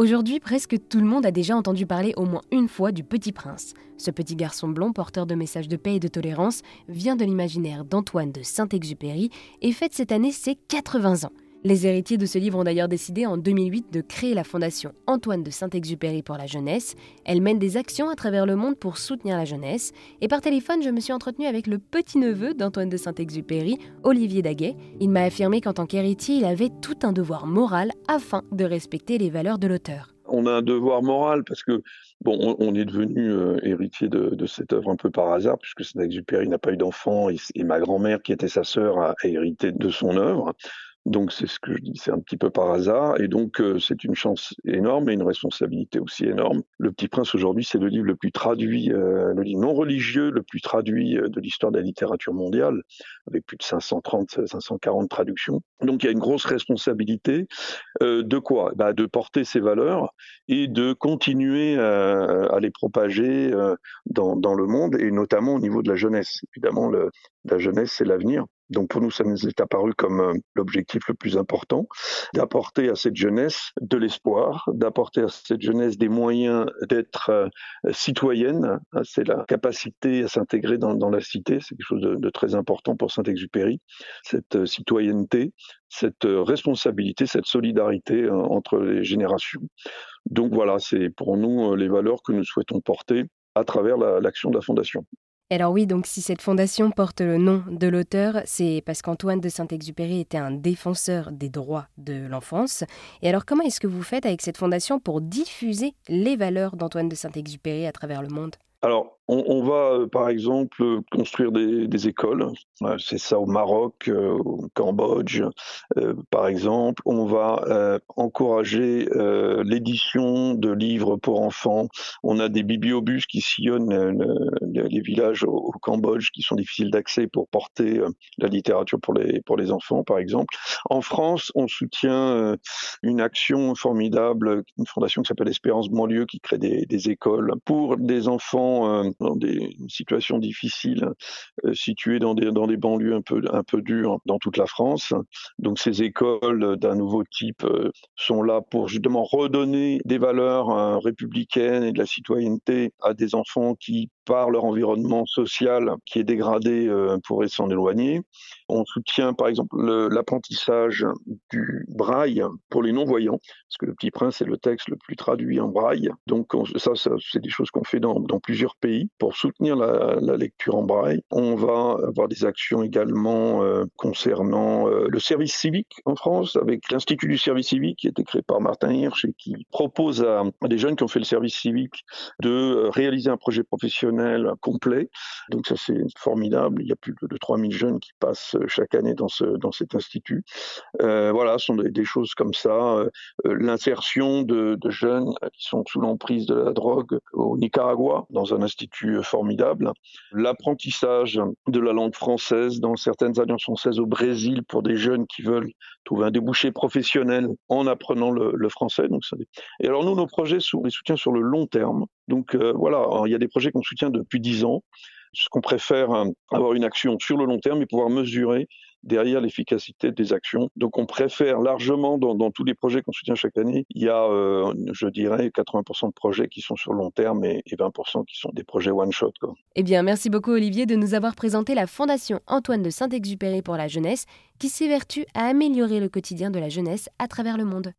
Aujourd'hui, presque tout le monde a déjà entendu parler au moins une fois du Petit Prince. Ce petit garçon blond, porteur de messages de paix et de tolérance, vient de l'imaginaire d'Antoine de Saint-Exupéry et fête cette année ses 80 ans. Les héritiers de ce livre ont d'ailleurs décidé en 2008 de créer la fondation Antoine de Saint-Exupéry pour la jeunesse. Elle mène des actions à travers le monde pour soutenir la jeunesse. Et par téléphone, je me suis entretenue avec le petit-neveu d'Antoine de Saint-Exupéry, Olivier Daguet. Il m'a affirmé qu'en tant qu'héritier, il avait tout un devoir moral afin de respecter les valeurs de l'auteur. On a un devoir moral parce que on, est devenu euh, héritier de, cette œuvre un peu par hasard, puisque Saint-Exupéry n'a pas eu d'enfant et, et, ma grand-mère, qui était sa sœur, a hérité de son œuvre. Donc c'est ce que je dis, c'est un petit peu par hasard, et donc euh, c'est une chance énorme et une responsabilité aussi énorme. Le Petit Prince aujourd'hui, c'est le livre le plus traduit, euh, le livre non religieux le plus traduit euh, de l'histoire de la littérature mondiale, avec plus de 530, 540 traductions. Donc il y a une grosse responsabilité de quoi? Bah, De porter ces valeurs et de continuer à les propager dans, le monde, et notamment au niveau de la jeunesse. Évidemment, la jeunesse, c'est l'avenir. Donc pour nous, ça nous est apparu comme euh, l'objectif le plus important, d'apporter à cette jeunesse de l'espoir, d'apporter à cette jeunesse des moyens d'être euh, citoyenne. Hein, c'est la capacité à s'intégrer dans, la cité, c'est quelque chose de, très important pour Saint-Exupéry, cette euh, citoyenneté, cette responsabilité, cette solidarité entre les générations. Donc voilà, c'est pour nous les valeurs que nous souhaitons porter à travers l'action de la Fondation. Alors oui, donc si cette fondation porte le nom de l'auteur, c'est parce qu'Antoine de Saint-Exupéry était un défenseur des droits de l'enfance. Et alors comment est-ce que vous faites avec cette fondation pour diffuser les valeurs d'Antoine de Saint-Exupéry à travers le monde? On, va, euh, par exemple, construire des, écoles. C'est ça au Maroc, euh, au Cambodge, euh, par exemple. On va encourager l'édition de livres pour enfants. On a des bibliobus qui sillonnent les villages au, Cambodge qui sont difficiles d'accès pour porter la littérature pour les, pour les enfants, par exemple. En France, on soutient une action formidable, une fondation qui s'appelle Espérance Banlieue, qui crée des, des écoles pour des enfants dans des situations difficiles, euh, situées dans des, dans des banlieues un peu, un peu dures dans toute la France. Donc ces écoles d'un nouveau type euh, sont là pour justement redonner des valeurs euh, républicaines et de la citoyenneté à des enfants qui par leur environnement social qui est dégradé euh, pourraient s'en éloigner. On soutient par exemple l'apprentissage du braille pour les non-voyants, parce que le Petit Prince est le texte le plus traduit en braille. Donc ça, c'est des choses qu'on fait dans, plusieurs pays pour soutenir la, lecture en braille. On va avoir des actions également euh, concernant euh, le service civique en France, avec l'Institut du service civique qui a été créé par Martin Hirsch et qui propose à des jeunes qui ont fait le service civique de réaliser un projet professionnel complet. Donc ça c'est formidable. Il y a plus de 3000 jeunes qui passent chaque année dans, ce, dans cet institut. Euh, voilà, ce sont des, choses comme ça. Euh, l'insertion de, jeunes qui sont sous l'emprise de la drogue au Nicaragua, dans un institut formidable. L'apprentissage de la langue française dans certaines alliances françaises au Brésil pour des jeunes qui veulent trouver un débouché professionnel en apprenant le, français. Donc ça... Et alors nous, nos projets sont des soutiens sur le long terme. Donc euh, voilà, il y a des projets qu'on soutient depuis dix ans. Ce qu'on préfère, hein, avoir une action sur le long terme et pouvoir mesurer derrière l'efficacité des actions. Donc on préfère largement dans, tous les projets qu'on soutient chaque année, il y a, euh, je dirais, 80% de projets qui sont sur le long terme et, 20% qui sont des projets one-shot. Eh bien, merci beaucoup Olivier de nous avoir présenté la Fondation Antoine de Saint-Exupéry pour la jeunesse qui s'évertue à améliorer le quotidien de la jeunesse à travers le monde.